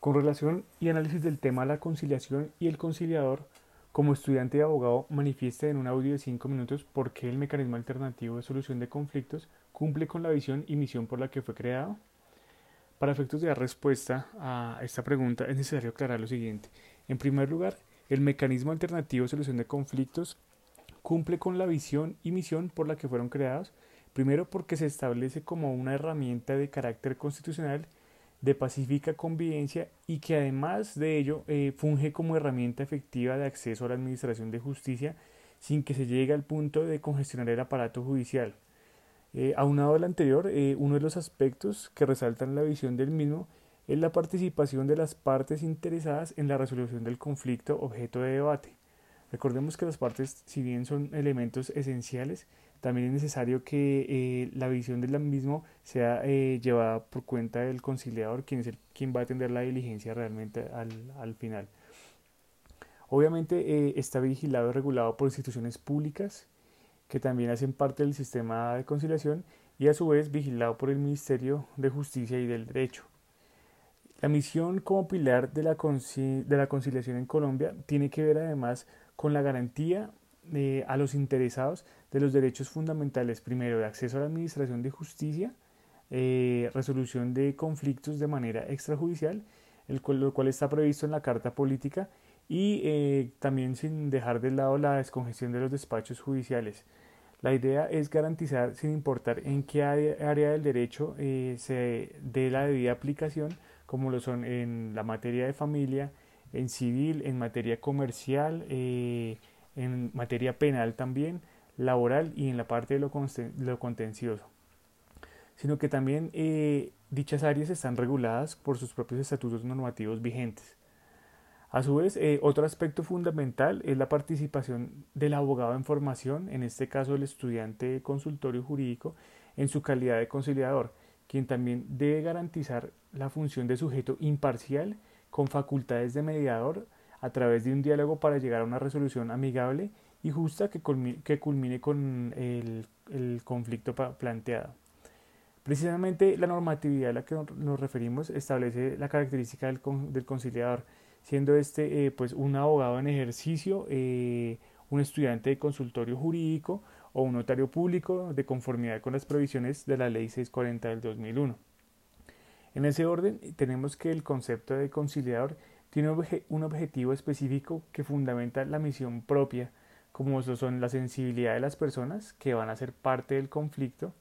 Con relación y análisis del tema la conciliación y el conciliador, como estudiante de abogado manifiesta en un audio de 5 minutos por qué el mecanismo alternativo de solución de conflictos cumple con la visión y misión por la que fue creado. Para efectos de dar respuesta a esta pregunta es necesario aclarar lo siguiente. En primer lugar, el mecanismo alternativo de solución de conflictos cumple con la visión y misión por la que fueron creados, primero porque se establece como una herramienta de carácter constitucional de pacífica convivencia y que además de ello eh, funge como herramienta efectiva de acceso a la administración de justicia sin que se llegue al punto de congestionar el aparato judicial. Eh, aunado al anterior, eh, uno de los aspectos que resaltan la visión del mismo es la participación de las partes interesadas en la resolución del conflicto objeto de debate. Recordemos que las partes, si bien son elementos esenciales, también es necesario que eh, la visión del mismo sea eh, llevada por cuenta del conciliador, quien es el, quien va a atender la diligencia realmente al, al final. Obviamente eh, está vigilado y regulado por instituciones públicas que también hacen parte del sistema de conciliación y a su vez vigilado por el Ministerio de Justicia y del Derecho. La misión como pilar de la, de la conciliación en Colombia tiene que ver además con la garantía a los interesados de los derechos fundamentales, primero de acceso a la administración de justicia, eh, resolución de conflictos de manera extrajudicial, el lo cual está previsto en la Carta Política, y eh, también sin dejar de lado la descongestión de los despachos judiciales. La idea es garantizar, sin importar en qué área, del derecho eh, se dé la debida aplicación, como lo son en la materia de familia, en civil, en materia comercial, en materia penal también, laboral y en la parte de lo, contencioso, sino que también eh, dichas áreas están reguladas por sus propios estatutos normativos vigentes. A su vez, eh, otro aspecto fundamental es la participación del abogado en formación, en este caso el estudiante consultorio jurídico, en su calidad de conciliador, quien también debe garantizar la función de sujeto imparcial con facultades de mediador a través de un diálogo para llegar a una resolución amigable y justa que culmine, con el, conflicto planteado. Precisamente la normatividad a la que nos referimos establece la característica del, conciliador, siendo este eh, pues un abogado en ejercicio, eh, un estudiante de consultorio jurídico o un notario público de conformidad con las provisiones de la Ley 640 del 2001. En ese orden tenemos que el concepto de conciliador tiene un objetivo específico que fundamenta la misión propia como son la sensibilidad de las personas que van a ser parte del conflicto,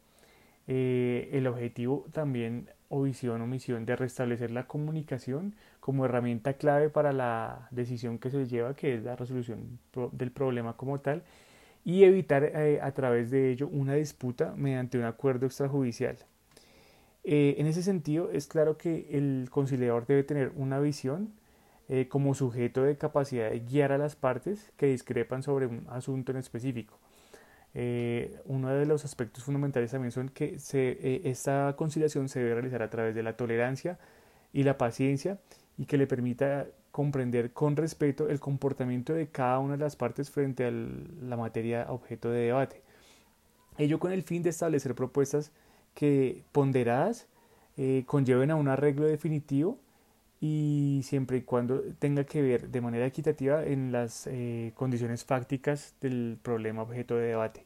eh, el objetivo también o visión o misión de restablecer la comunicación como herramienta clave para la decisión que se lleva, que es la resolución del problema como tal, y evitar eh, a través de ello una disputa mediante un acuerdo extrajudicial. Eh, en ese sentido, es claro que el conciliador debe tener una visión eh, como sujeto de capacidad de guiar a las partes que discrepan sobre un asunto en específico. Eh, uno de los aspectos fundamentales también son que eh, esta conciliación se debe realizar a través de la tolerancia y la paciencia y que le permita comprender con respeto el comportamiento de cada una de las partes frente a la materia objeto de debate. Ello con el fin de establecer propuestas que ponderadas conlleven a un arreglo definitivo y siempre y cuando tenga que ver de manera equitativa en las eh, condiciones fácticas del problema objeto de debate.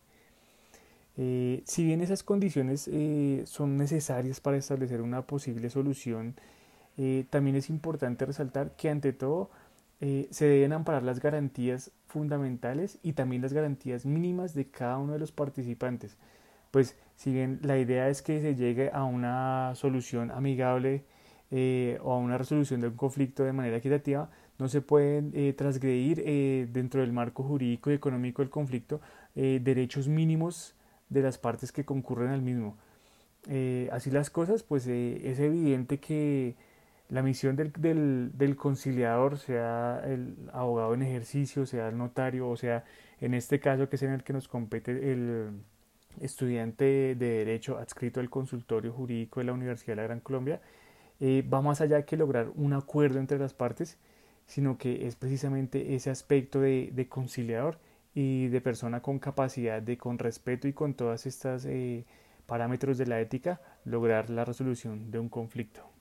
Eh, si bien esas condiciones eh, son necesarias para establecer una posible solución, también es importante resaltar que ante todo se deben amparar las garantías fundamentales y también las garantías mínimas de cada uno de los participantes. Pues si bien la idea es que se llegue a una solución amigable eh, o a una resolución de un conflicto de manera equitativa, no se pueden eh, transgredir eh, dentro del marco jurídico y económico del conflicto derechos mínimos de las partes que concurren al mismo. así las cosas, pues es evidente que la misión del, del, del, conciliador, sea el abogado en ejercicio, sea el notario, o sea, en este caso que es en el que nos compete el estudiante de Derecho adscrito al consultorio jurídico de la Universidad de la Gran Colombia, eh, va más allá que lograr un acuerdo entre las partes, sino que es precisamente ese aspecto de, conciliador y de persona con capacidad de, con respeto y con todas estas eh, parámetros de la ética, lograr la resolución de un conflicto.